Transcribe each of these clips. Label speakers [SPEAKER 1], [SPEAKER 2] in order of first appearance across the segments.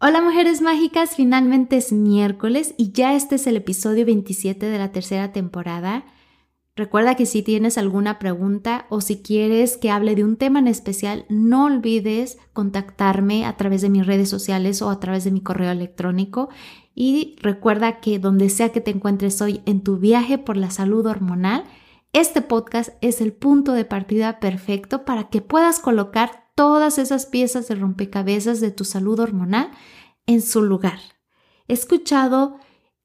[SPEAKER 1] Hola mujeres mágicas, finalmente es miércoles y ya este es el episodio 27 de la tercera temporada. Recuerda que si tienes alguna pregunta o si quieres que hable de un tema en especial, no olvides contactarme a través de mis redes sociales o a través de mi correo electrónico. Y recuerda que donde sea que te encuentres hoy en tu viaje por la salud hormonal, este podcast es el punto de partida perfecto para que puedas colocar todas esas piezas de rompecabezas de tu salud hormonal en su lugar. He escuchado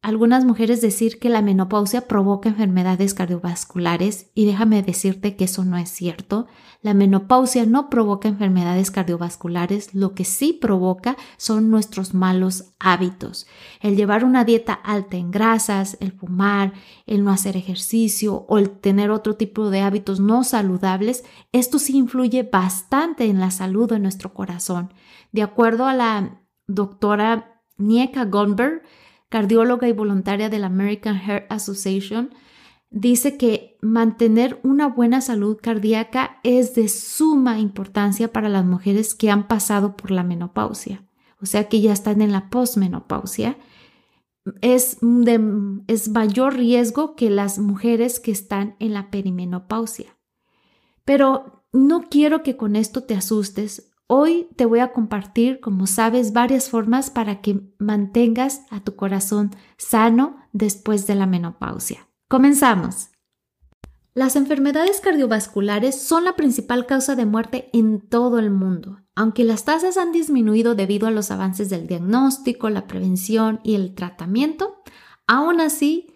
[SPEAKER 1] algunas mujeres decir que la menopausia provoca enfermedades cardiovasculares y déjame decirte que eso no es cierto. La menopausia no provoca enfermedades cardiovasculares, lo que sí provoca son nuestros malos hábitos. El llevar una dieta alta en grasas, el fumar, el no hacer ejercicio o el tener otro tipo de hábitos no saludables, esto sí influye bastante en la salud de nuestro corazón. De acuerdo a la doctora Nieka Goldberg, cardióloga y voluntaria de la American Heart Association, dice que mantener una buena salud cardíaca es de suma importancia para las mujeres que han pasado por la menopausia, o sea que ya están en la posmenopausia. Es, de, es mayor riesgo que las mujeres que están en la perimenopausia. Pero no quiero que con esto te asustes. Hoy te voy a compartir, como sabes, varias formas para que mantengas a tu corazón sano después de la menopausia. Comenzamos. Las enfermedades cardiovasculares son la principal causa de muerte en todo el mundo. Aunque las tasas han disminuido debido a los avances del diagnóstico, la prevención y el tratamiento, aún así,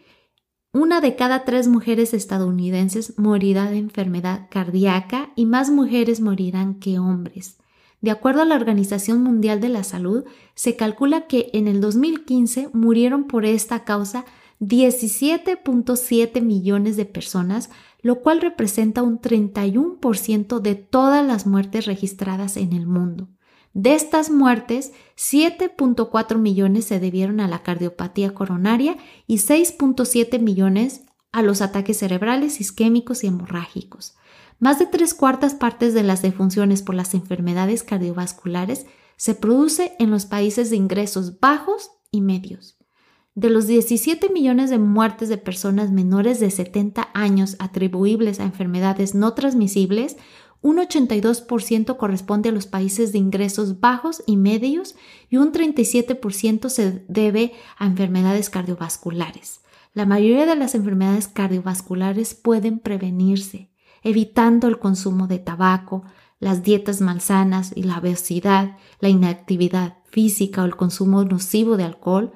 [SPEAKER 1] una de cada tres mujeres estadounidenses morirá de enfermedad cardíaca y más mujeres morirán que hombres. De acuerdo a la Organización Mundial de la Salud, se calcula que en el 2015 murieron por esta causa 17.7 millones de personas, lo cual representa un 31% de todas las muertes registradas en el mundo. De estas muertes, 7.4 millones se debieron a la cardiopatía coronaria y 6.7 millones a los ataques cerebrales, isquémicos y hemorrágicos. Más de tres cuartas partes de las defunciones por las enfermedades cardiovasculares se produce en los países de ingresos bajos y medios. De los 17 millones de muertes de personas menores de 70 años atribuibles a enfermedades no transmisibles, un 82% corresponde a los países de ingresos bajos y medios y un 37% se debe a enfermedades cardiovasculares. La mayoría de las enfermedades cardiovasculares pueden prevenirse, evitando el consumo de tabaco, las dietas malsanas y la obesidad, la inactividad física o el consumo nocivo de alcohol,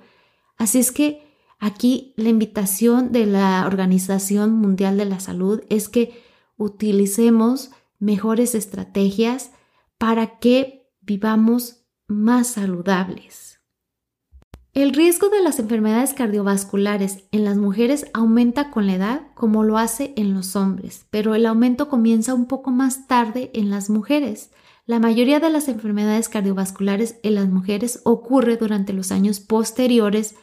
[SPEAKER 1] Así es que aquí la invitación de la Organización Mundial de la Salud es que utilicemos mejores estrategias para que vivamos más saludables. El riesgo de las enfermedades cardiovasculares en las mujeres aumenta con la edad como lo hace en los hombres, pero el aumento comienza un poco más tarde en las mujeres. La mayoría de las enfermedades cardiovasculares en las mujeres ocurre durante los años posteriores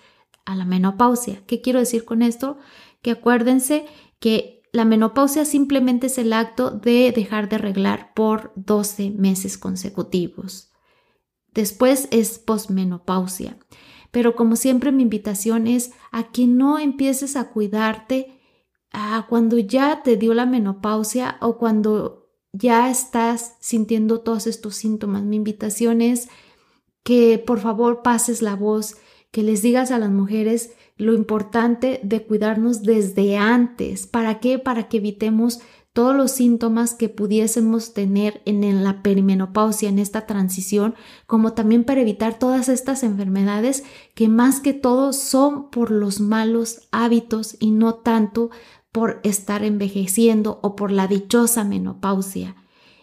[SPEAKER 1] a la menopausia. ¿Qué quiero decir con esto? Que acuérdense que la menopausia simplemente es el acto de dejar de arreglar por 12 meses consecutivos. Después es posmenopausia. Pero como siempre mi invitación es a que no empieces a cuidarte a cuando ya te dio la menopausia o cuando ya estás sintiendo todos estos síntomas. Mi invitación es que por favor pases la voz que les digas a las mujeres lo importante de cuidarnos desde antes. ¿Para qué? Para que evitemos todos los síntomas que pudiésemos tener en la perimenopausia, en esta transición, como también para evitar todas estas enfermedades que más que todo son por los malos hábitos y no tanto por estar envejeciendo o por la dichosa menopausia.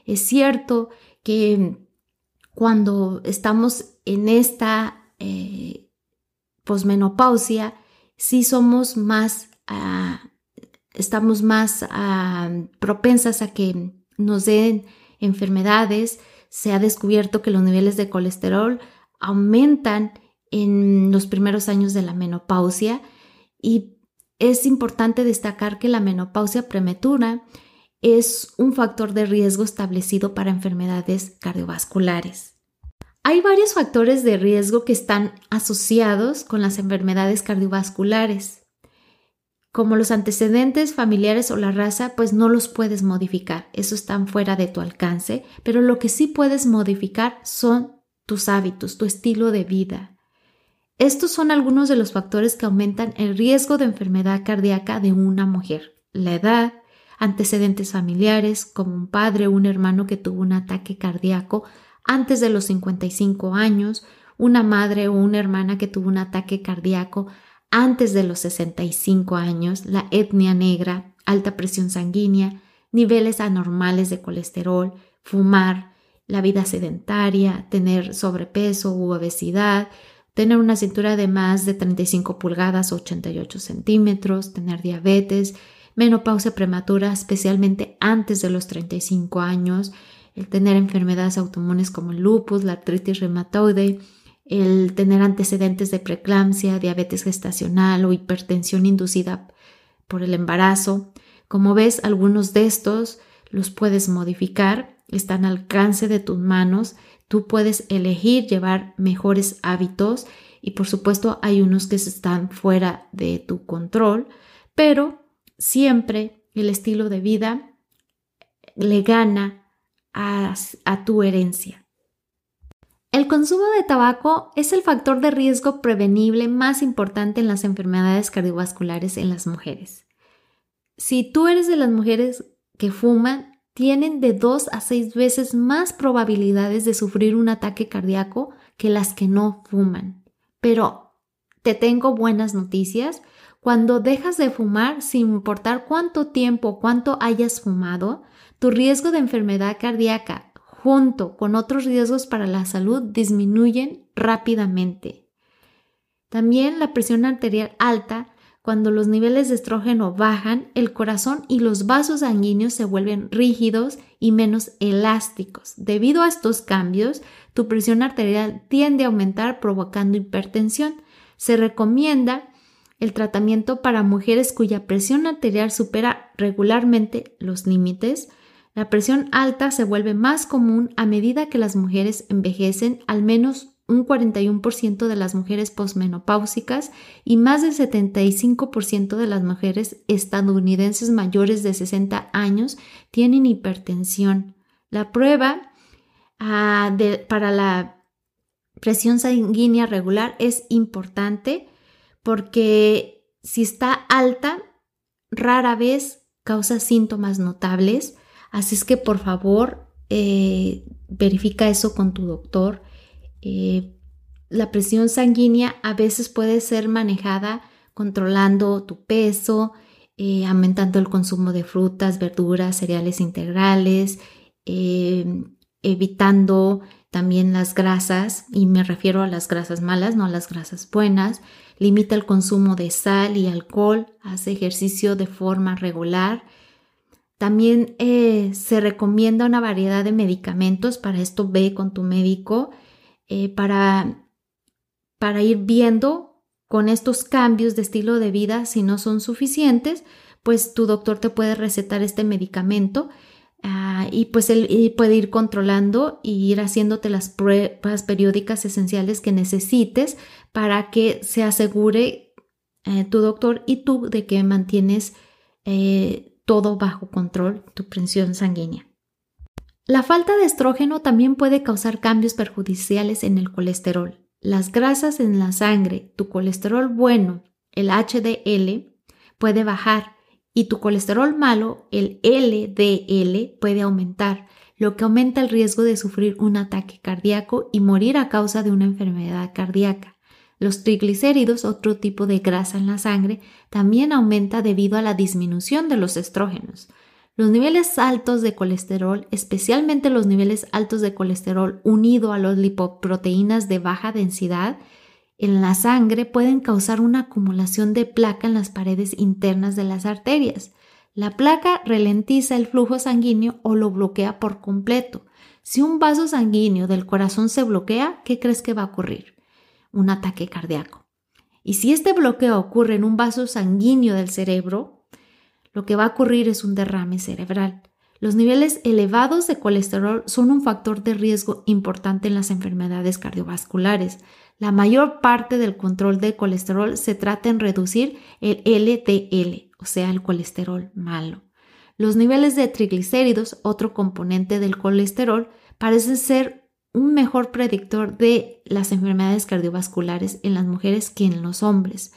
[SPEAKER 1] Es cierto que cuando estamos en esta eh, posmenopausia, sí somos más, ah, estamos más ah, propensas a que nos den enfermedades. Se ha descubierto que los niveles de colesterol aumentan en los primeros años de la menopausia y es importante destacar que la menopausia prematura es un factor de riesgo establecido para enfermedades cardiovasculares. Hay varios factores de riesgo que están asociados con las enfermedades cardiovasculares. Como los antecedentes familiares o la raza, pues no los puedes modificar, eso están fuera de tu alcance, pero lo que sí puedes modificar son tus hábitos, tu estilo de vida. Estos son algunos de los factores que aumentan el riesgo de enfermedad cardíaca de una mujer. La edad, antecedentes familiares, como un padre o un hermano que tuvo un ataque cardíaco antes de los 55 años, una madre o una hermana que tuvo un ataque cardíaco antes de los 65 años, la etnia negra, alta presión sanguínea, niveles anormales de colesterol, fumar, la vida sedentaria, tener sobrepeso u obesidad, tener una cintura de más de 35 pulgadas o 88 centímetros, tener diabetes, menopausia prematura, especialmente antes de los 35 años, el tener enfermedades autoinmunes como el lupus, la artritis reumatoide, el tener antecedentes de preeclampsia, diabetes gestacional o hipertensión inducida por el embarazo. Como ves, algunos de estos los puedes modificar están al alcance de tus manos. Tú puedes elegir llevar mejores hábitos y por supuesto hay unos que están fuera de tu control, pero siempre el estilo de vida le gana a, a tu herencia. El consumo de tabaco es el factor de riesgo prevenible más importante en las enfermedades cardiovasculares en las mujeres. Si tú eres de las mujeres que fuman, tienen de dos a seis veces más probabilidades de sufrir un ataque cardíaco que las que no fuman. Pero te tengo buenas noticias. Cuando dejas de fumar, sin importar cuánto tiempo, cuánto hayas fumado, tu riesgo de enfermedad cardíaca junto con otros riesgos para la salud disminuyen rápidamente. También la presión arterial alta cuando los niveles de estrógeno bajan, el corazón y los vasos sanguíneos se vuelven rígidos y menos elásticos. Debido a estos cambios, tu presión arterial tiende a aumentar provocando hipertensión. Se recomienda el tratamiento para mujeres cuya presión arterial supera regularmente los límites. La presión alta se vuelve más común a medida que las mujeres envejecen, al menos un 41% de las mujeres posmenopáusicas y más del 75% de las mujeres estadounidenses mayores de 60 años tienen hipertensión. La prueba ah, para la presión sanguínea regular es importante porque si está alta, rara vez causa síntomas notables. Así es que por favor eh, verifica eso con tu doctor eh, la presión sanguínea a veces puede ser manejada controlando tu peso, eh, aumentando el consumo de frutas, verduras, cereales integrales, evitando también las grasas, y me refiero a las grasas malas, no a las grasas buenas. Limita el consumo de sal y alcohol, hace ejercicio de forma regular. También se recomienda una variedad de medicamentos, para esto ve con tu médico eh, para, para ir viendo con estos cambios de estilo de vida, si no son suficientes, pues tu doctor te puede recetar este medicamento ah, y pues él puede ir controlando y ir haciéndote las pruebas periódicas esenciales que necesites para que se asegure eh, tu doctor y tú de que mantienes eh, todo bajo control, tu presión sanguínea. La falta de estrógeno también puede causar cambios perjudiciales en el colesterol. Las grasas en la sangre, tu colesterol bueno, el HDL, puede bajar y tu colesterol malo, el LDL, puede aumentar, lo que aumenta el riesgo de sufrir un ataque cardíaco y morir a causa de una enfermedad cardíaca. Los triglicéridos, otro tipo de grasa en la sangre, también aumenta debido a la disminución de los estrógenos. Los niveles altos de colesterol, especialmente los niveles altos de colesterol unido a las lipoproteínas de baja densidad en la sangre, pueden causar una acumulación de placa en las paredes internas de las arterias. La placa ralentiza el flujo sanguíneo o lo bloquea por completo. Si un vaso sanguíneo del corazón se bloquea, ¿qué crees que va a ocurrir? Un ataque cardíaco. Y si este bloqueo ocurre en un vaso sanguíneo del cerebro, lo que va a ocurrir es un derrame cerebral. Los niveles elevados de colesterol son un factor de riesgo importante en las enfermedades cardiovasculares. La mayor parte del control de colesterol se trata en reducir el LDL, o sea, el colesterol malo. Los niveles de triglicéridos, otro componente del colesterol, parecen ser un mejor predictor de las enfermedades cardiovasculares en las mujeres que en los hombres.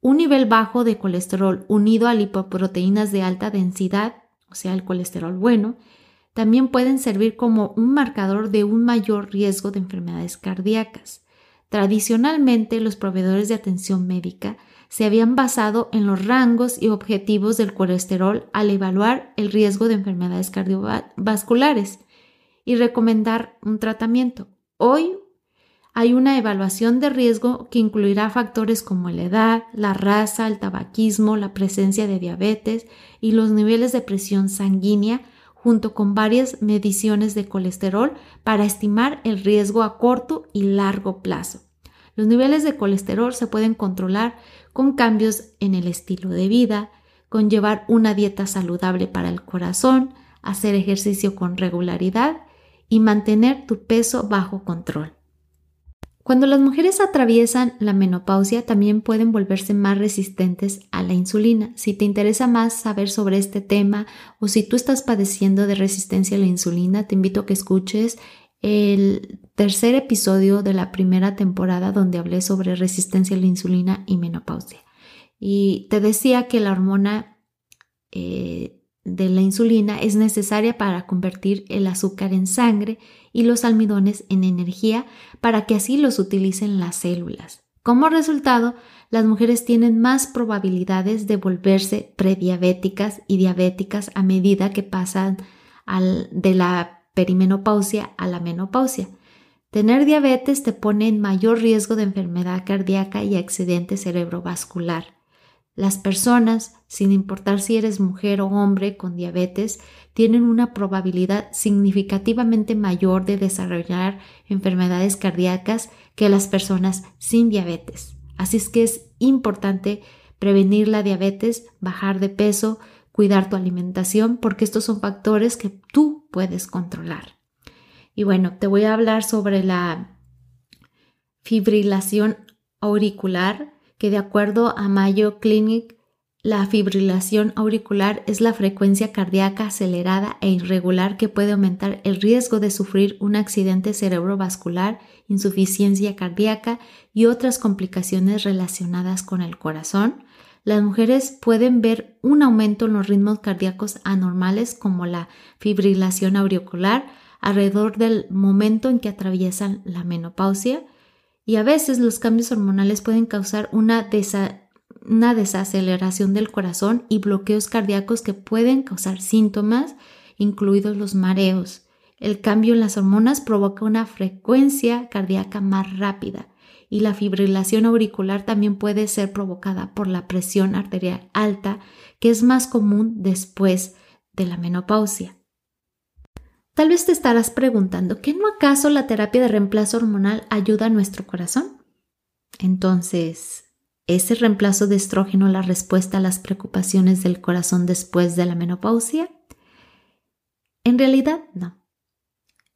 [SPEAKER 1] Un nivel bajo de colesterol unido a lipoproteínas de alta densidad, o sea, el colesterol bueno, también pueden servir como un marcador de un mayor riesgo de enfermedades cardíacas. Tradicionalmente, los proveedores de atención médica se habían basado en los rangos y objetivos del colesterol al evaluar el riesgo de enfermedades cardiovasculares y recomendar un tratamiento. Hoy hay una evaluación de riesgo que incluirá factores como la edad, la raza, el tabaquismo, la presencia de diabetes y los niveles de presión sanguínea, junto con varias mediciones de colesterol para estimar el riesgo a corto y largo plazo. Los niveles de colesterol se pueden controlar con cambios en el estilo de vida, con llevar una dieta saludable para el corazón, hacer ejercicio con regularidad y mantener tu peso bajo control. Cuando las mujeres atraviesan la menopausia también pueden volverse más resistentes a la insulina. Si te interesa más saber sobre este tema o si tú estás padeciendo de resistencia a la insulina, te invito a que escuches el tercer episodio de la primera temporada donde hablé sobre resistencia a la insulina y menopausia. Y te decía que la hormona eh, de la insulina es necesaria para convertir el azúcar en sangre y los almidones en energía para que así los utilicen las células. Como resultado, las mujeres tienen más probabilidades de volverse prediabéticas y diabéticas a medida que pasan de la perimenopausia a la menopausia. Tener diabetes te pone en mayor riesgo de enfermedad cardíaca y accidente cerebrovascular. Las personas, sin importar si eres mujer o hombre con diabetes, tienen una probabilidad significativamente mayor de desarrollar enfermedades cardíacas que las personas sin diabetes. Así es que es importante prevenir la diabetes, bajar de peso, cuidar tu alimentación, porque estos son factores que tú puedes controlar. Y bueno, te voy a hablar sobre la fibrilación auricular que de acuerdo a Mayo Clinic, la fibrilación auricular es la frecuencia cardíaca acelerada e irregular que puede aumentar el riesgo de sufrir un accidente cerebrovascular, insuficiencia cardíaca y otras complicaciones relacionadas con el corazón. Las mujeres pueden ver un aumento en los ritmos cardíacos anormales como la fibrilación auricular alrededor del momento en que atraviesan la menopausia y a veces los cambios hormonales pueden causar una, una desaceleración del corazón y bloqueos cardíacos que pueden causar síntomas, incluidos los mareos. El cambio en las hormonas provoca una frecuencia cardíaca más rápida y la fibrilación auricular también puede ser provocada por la presión arterial alta, que es más común después de la menopausia. Tal vez te estarás preguntando, ¿qué no acaso la terapia de reemplazo hormonal ayuda a nuestro corazón? Entonces, ¿es el reemplazo de estrógeno la respuesta a las preocupaciones del corazón después de la menopausia? En realidad, no.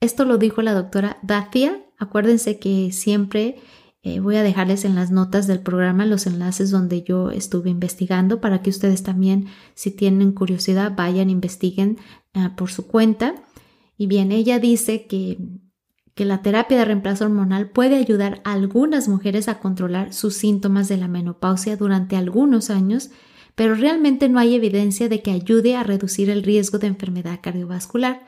[SPEAKER 1] Esto lo dijo la doctora Dacia. Acuérdense que siempre eh, voy a dejarles en las notas del programa los enlaces donde yo estuve investigando para que ustedes también, si tienen curiosidad, vayan, investiguen eh, por su cuenta. Y bien, ella dice que, que la terapia de reemplazo hormonal puede ayudar a algunas mujeres a controlar sus síntomas de la menopausia durante algunos años, pero realmente no hay evidencia de que ayude a reducir el riesgo de enfermedad cardiovascular.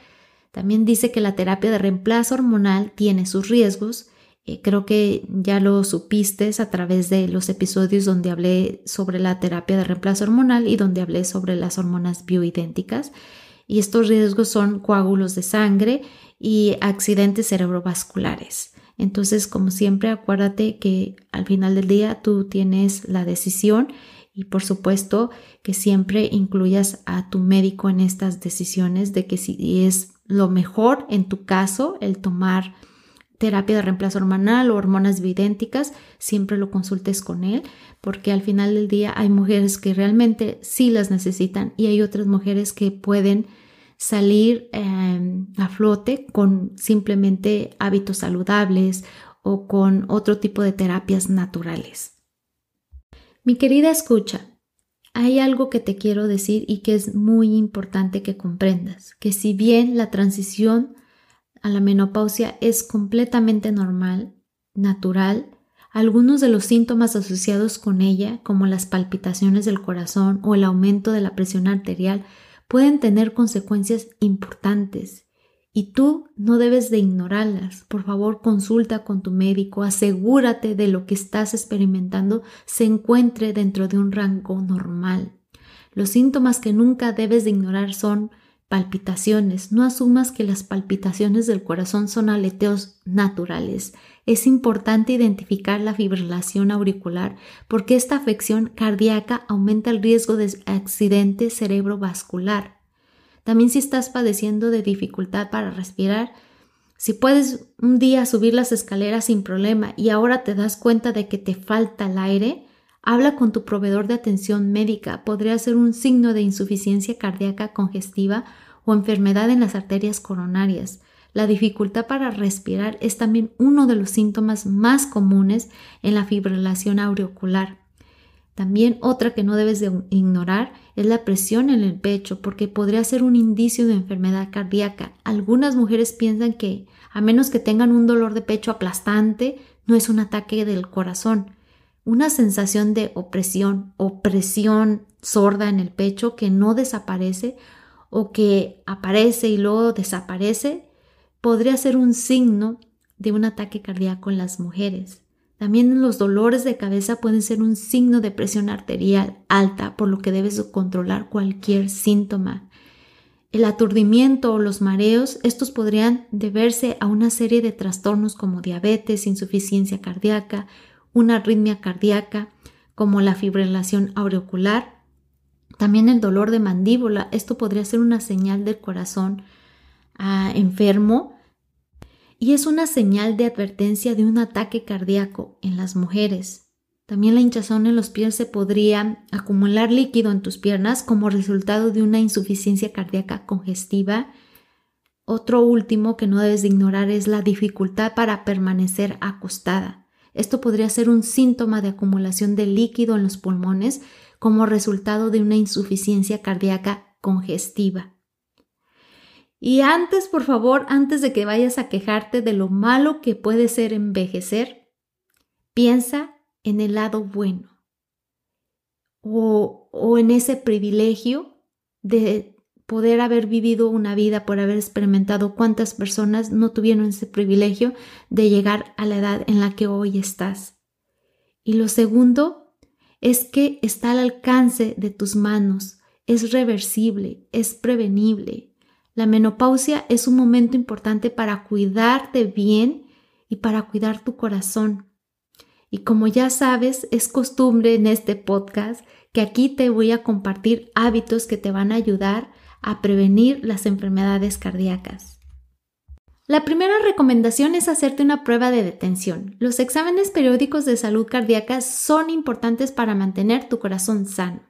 [SPEAKER 1] También dice que la terapia de reemplazo hormonal tiene sus riesgos. Eh, creo que ya lo supiste a través de los episodios donde hablé sobre la terapia de reemplazo hormonal y donde hablé sobre las hormonas bioidénticas. Y estos riesgos son coágulos de sangre y accidentes cerebrovasculares. Entonces, como siempre, acuérdate que al final del día tú tienes la decisión y por supuesto que siempre incluyas a tu médico en estas decisiones de que si es lo mejor en tu caso el tomar terapia de reemplazo hormonal o hormonas bioidénticas, siempre lo consultes con él, porque al final del día hay mujeres que realmente sí las necesitan y hay otras mujeres que pueden salir em, a flote con simplemente hábitos saludables o con otro tipo de terapias naturales. Mi querida escucha, hay algo que te quiero decir y que es muy importante que comprendas, que si bien la transición a la menopausia es completamente normal, natural, algunos de los síntomas asociados con ella, como las palpitaciones del corazón o el aumento de la presión arterial, pueden tener consecuencias importantes y tú no debes de ignorarlas. Por favor, consulta con tu médico, asegúrate de lo que estás experimentando se encuentre dentro de un rango normal. Los síntomas que nunca debes de ignorar son palpitaciones. No asumas que las palpitaciones del corazón son aleteos naturales. Es importante identificar la fibrilación auricular porque esta afección cardíaca aumenta el riesgo de accidente cerebrovascular. También si estás padeciendo de dificultad para respirar, si puedes un día subir las escaleras sin problema y ahora te das cuenta de que te falta el aire, habla con tu proveedor de atención médica. Podría ser un signo de insuficiencia cardíaca congestiva o enfermedad en las arterias coronarias. La dificultad para respirar es también uno de los síntomas más comunes en la fibrilación auricular. También otra que no debes de ignorar es la presión en el pecho, porque podría ser un indicio de enfermedad cardíaca. Algunas mujeres piensan que, a menos que tengan un dolor de pecho aplastante, no es un ataque del corazón. Una sensación de opresión o presión sorda en el pecho que no desaparece o que aparece y luego desaparece podría ser un signo de un ataque cardíaco en las mujeres. También los dolores de cabeza pueden ser un signo de presión arterial alta, por lo que debes controlar cualquier síntoma. El aturdimiento o los mareos, estos podrían deberse a una serie de trastornos como diabetes, insuficiencia cardíaca, una arritmia cardíaca, como la fibrilación auricular. También el dolor de mandíbula, esto podría ser una señal del corazón ah, enfermo y es una señal de advertencia de un ataque cardíaco en las mujeres. También la hinchazón en los pies se podría acumular líquido en tus piernas como resultado de una insuficiencia cardíaca congestiva. Otro último que no debes de ignorar es la dificultad para permanecer acostada. Esto podría ser un síntoma de acumulación de líquido en los pulmones como resultado de una insuficiencia cardíaca congestiva. Y antes, por favor, antes de que vayas a quejarte de lo malo que puede ser envejecer, piensa en el lado bueno o, o en ese privilegio de poder haber vivido una vida, por haber experimentado cuántas personas no tuvieron ese privilegio de llegar a la edad en la que hoy estás. Y lo segundo es que está al alcance de tus manos, es reversible, es prevenible, la menopausia es un momento importante para cuidarte bien y para cuidar tu corazón. Y como ya sabes, es costumbre en este podcast que aquí te voy a compartir hábitos que te van a ayudar a prevenir las enfermedades cardíacas. La primera recomendación es hacerte una prueba de detención. Los exámenes periódicos de salud cardíaca son importantes para mantener tu corazón sano.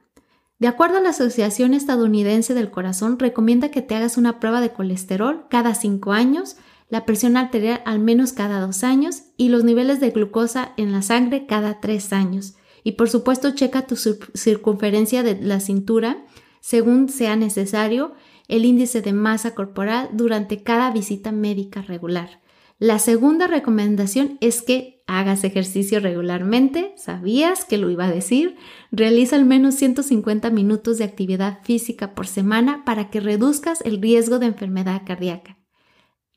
[SPEAKER 1] De acuerdo a la Asociación Estadounidense del Corazón, recomienda que te hagas una prueba de colesterol cada 5 años, la presión arterial al menos cada 2 años y los niveles de glucosa en la sangre cada 3 años. Y por supuesto, checa tu circunferencia de la cintura según sea necesario, el índice de masa corporal durante cada visita médica regular. La segunda recomendación es que hagas ejercicio regularmente, sabías que lo iba a decir, realiza al menos 150 minutos de actividad física por semana para que reduzcas el riesgo de enfermedad cardíaca.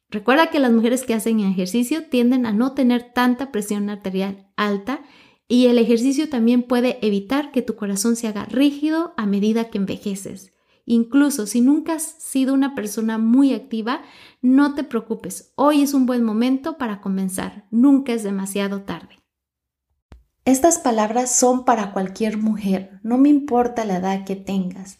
[SPEAKER 1] Recuerda que las mujeres que hacen ejercicio tienden a no tener tanta presión arterial alta y el ejercicio también puede evitar que tu corazón se haga rígido a medida que envejeces. Incluso si nunca has sido una persona muy activa, no te preocupes, hoy es un buen momento para comenzar, nunca es demasiado tarde. Estas palabras son para cualquier mujer, no me importa la edad que tengas.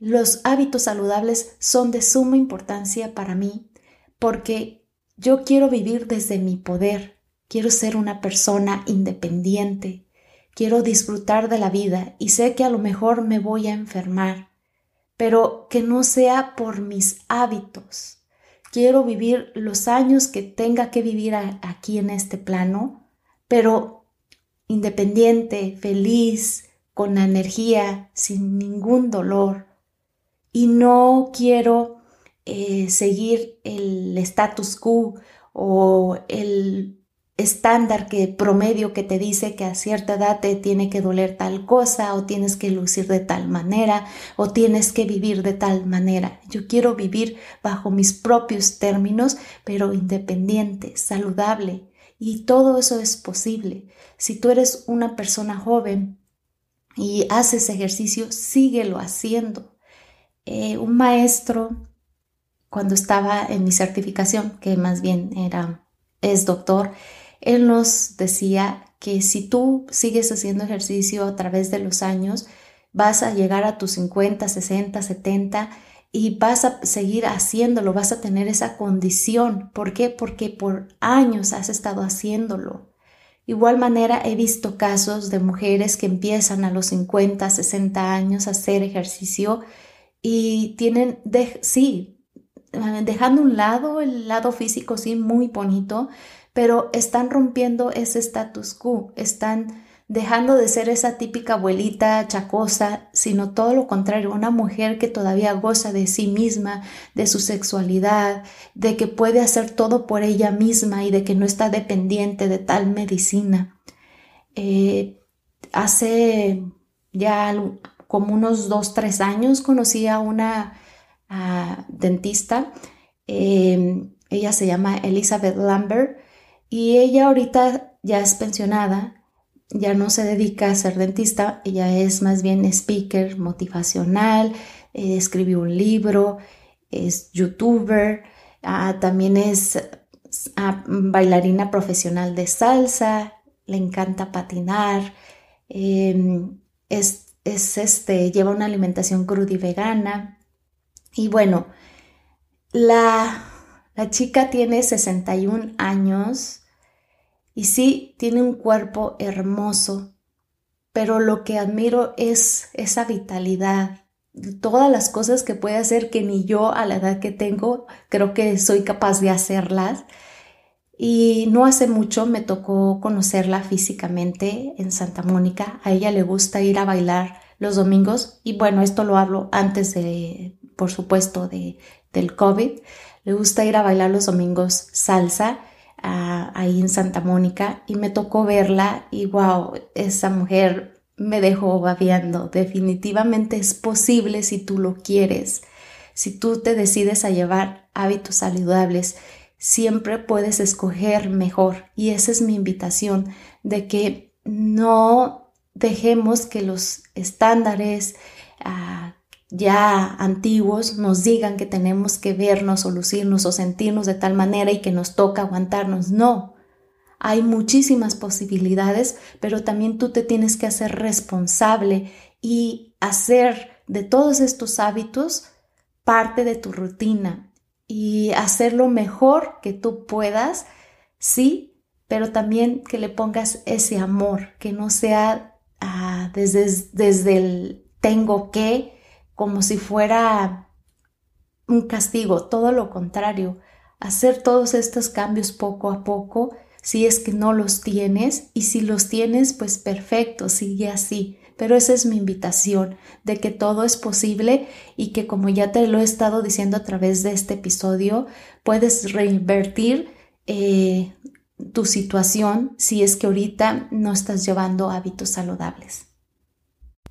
[SPEAKER 1] Los hábitos saludables son de suma importancia para mí porque yo quiero vivir desde mi poder, quiero ser una persona independiente, quiero disfrutar de la vida y sé que a lo mejor me voy a enfermar, pero que no sea por mis hábitos. Quiero vivir los años que tenga que vivir aquí en este plano, pero independiente, feliz, con energía, sin ningún dolor. Y no quiero eh, seguir el status quo o el estándar que promedio que te dice que a cierta edad te tiene que doler tal cosa o tienes que lucir de tal manera o tienes que vivir de tal manera. Yo quiero vivir bajo mis propios términos, pero independiente, saludable. Y todo eso es posible. Si tú eres una persona joven y haces ejercicio, síguelo haciendo. Eh, un maestro cuando estaba en mi certificación, que más bien era, es doctor, él nos decía que si tú sigues haciendo ejercicio a través de los años, vas a llegar a tus 50, 60, 70 y vas a seguir haciéndolo, vas a tener esa condición. ¿Por qué? Porque por años has estado haciéndolo. Igual manera he visto casos de mujeres que empiezan a los 50, 60 años a hacer ejercicio y tienen, sí, dejando un lado el lado físico, sí, muy bonito, pero están rompiendo ese status quo, están dejando de ser esa típica abuelita chacosa, sino todo lo contrario, una mujer que todavía goza de sí misma, de su sexualidad, de que puede hacer todo por ella misma y de que no está dependiente de tal medicina. Eh, hace ya como unos dos, tres años conocí a una dentista. Em, ella se llama Elizabeth Lambert y ella ahorita ya es pensionada, ya no se dedica a ser dentista, ella es más bien speaker motivacional, eh, escribió un libro, es youtuber, ah, también es ah, bailarina profesional de salsa, le encanta patinar, em, es, es, este, lleva una alimentación cruda y vegana, y bueno, la, la chica tiene 61 años y sí, tiene un cuerpo hermoso, pero lo que admiro es esa vitalidad, todas las cosas que puede hacer que ni yo a la edad que tengo creo que soy capaz de hacerlas. Y no hace mucho me tocó conocerla físicamente en Santa Mónica. A ella le gusta ir a bailar los domingos y bueno, esto lo hablo antes de, por supuesto, de, del COVID. Le gusta ir a bailar los domingos salsa ahí en Santa Mónica y me tocó verla y wow, esa mujer me dejó babeando. Definitivamente es posible si tú lo quieres. Si tú te decides a llevar hábitos saludables, siempre puedes escoger mejor. Y esa es mi invitación de que no dejemos que los estándares ah, ya antiguos nos digan que tenemos que vernos o lucirnos o sentirnos de tal manera y que nos toca aguantarnos. No, hay muchísimas posibilidades, pero también tú te tienes que hacer responsable y hacer de todos estos hábitos parte de tu rutina y hacer lo mejor que tú puedas, sí, pero también que le pongas ese amor, que no sea ah, desde, desde el tengo que, como si fuera un castigo, todo lo contrario, hacer todos estos cambios poco a poco, si es que no los tienes, y si los tienes, pues perfecto, sigue así. Pero esa es mi invitación, de que todo es posible y que como ya te lo he estado diciendo a través de este episodio, puedes reinvertir eh, tu situación si es que ahorita no estás llevando hábitos saludables.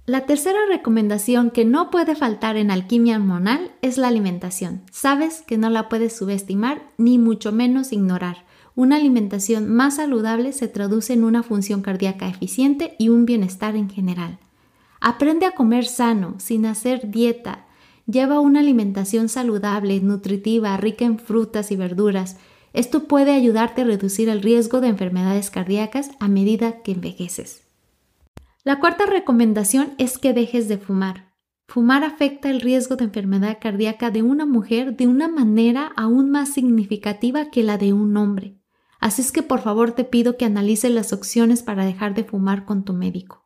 [SPEAKER 1] La tercera recomendación que no puede faltar en alquimia hormonal es la alimentación. Sabes que no la puedes subestimar ni mucho menos ignorar. Una alimentación más saludable se traduce en una función cardíaca eficiente y un bienestar en general. Aprende a comer sano, sin hacer dieta. Lleva una alimentación saludable, nutritiva, rica en frutas y verduras. Esto puede ayudarte a reducir el riesgo de enfermedades cardíacas a medida que envejeces. La cuarta recomendación es que dejes de fumar. Fumar afecta el riesgo de enfermedad cardíaca de una mujer de una manera aún más significativa que la de un hombre. Así es que por favor te pido que analices las opciones para dejar de fumar con tu médico.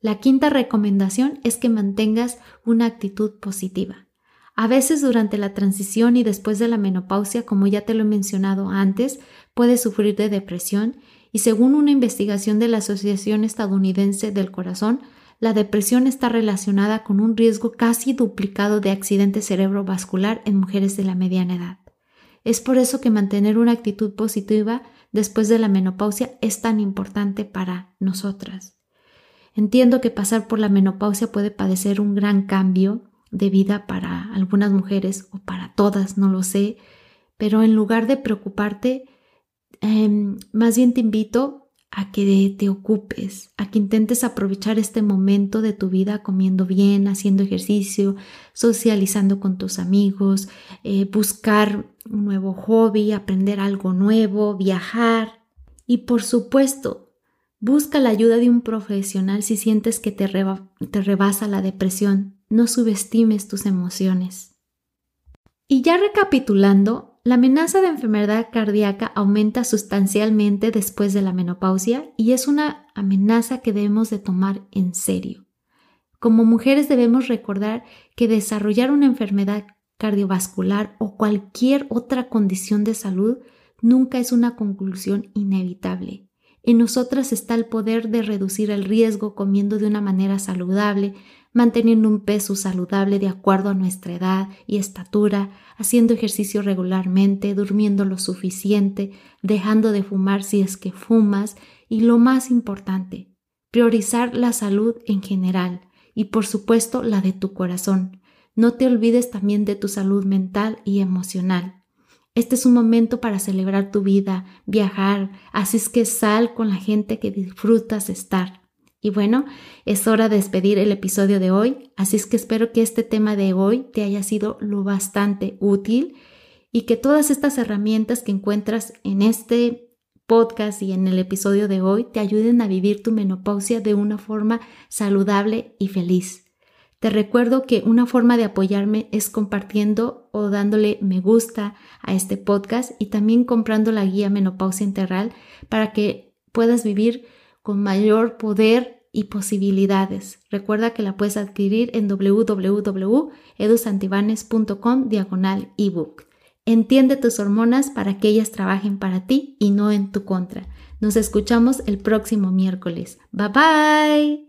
[SPEAKER 1] La quinta recomendación es que mantengas una actitud positiva. A veces durante la transición y después de la menopausia, como ya te lo he mencionado antes, puedes sufrir de depresión y según una investigación de la Asociación Estadounidense del Corazón, la depresión está relacionada con un riesgo casi duplicado de accidente cerebrovascular en mujeres de la mediana edad. Es por eso que mantener una actitud positiva después de la menopausia es tan importante para nosotras. Entiendo que pasar por la menopausia puede padecer un gran cambio de vida para algunas mujeres o para todas, no lo sé, pero en lugar de preocuparte, Em, más bien te invito a que te ocupes, a que intentes aprovechar este momento de tu vida comiendo bien, haciendo ejercicio, socializando con tus amigos, eh, buscar un nuevo hobby, aprender algo nuevo, viajar. Y por supuesto, busca la ayuda de un profesional si sientes que te, te rebasa la depresión. No subestimes tus emociones. Y ya recapitulando, la amenaza de enfermedad cardíaca aumenta sustancialmente después de la menopausia y es una amenaza que debemos de tomar en serio. Como mujeres debemos recordar que desarrollar una enfermedad cardiovascular o cualquier otra condición de salud nunca es una conclusión inevitable. En nosotras está el poder de reducir el riesgo comiendo de una manera saludable, manteniendo un peso saludable de acuerdo a nuestra edad y estatura, haciendo ejercicio regularmente, durmiendo lo suficiente, dejando de fumar si es que fumas y lo más importante, priorizar la salud en general y por supuesto la de tu corazón. No te olvides también de tu salud mental y emocional. Este es un momento para celebrar tu vida, viajar, así es que sal con la gente que disfrutas estar. Y bueno, es hora de despedir el episodio de hoy, así es que espero que este tema de hoy te haya sido lo bastante útil y que todas estas herramientas que encuentras en este podcast y en el episodio de hoy te ayuden a vivir tu menopausia de una forma saludable y feliz. Te recuerdo que una forma de apoyarme es compartiendo o dándole me gusta a este podcast y también comprando la guía Menopausia Integral para que puedas vivir con mayor poder y posibilidades. Recuerda que la puedes adquirir en www.edusantibanes.com diagonal ebook. Entiende tus hormonas para que ellas trabajen para ti y no en tu contra. Nos escuchamos el próximo miércoles. Bye bye.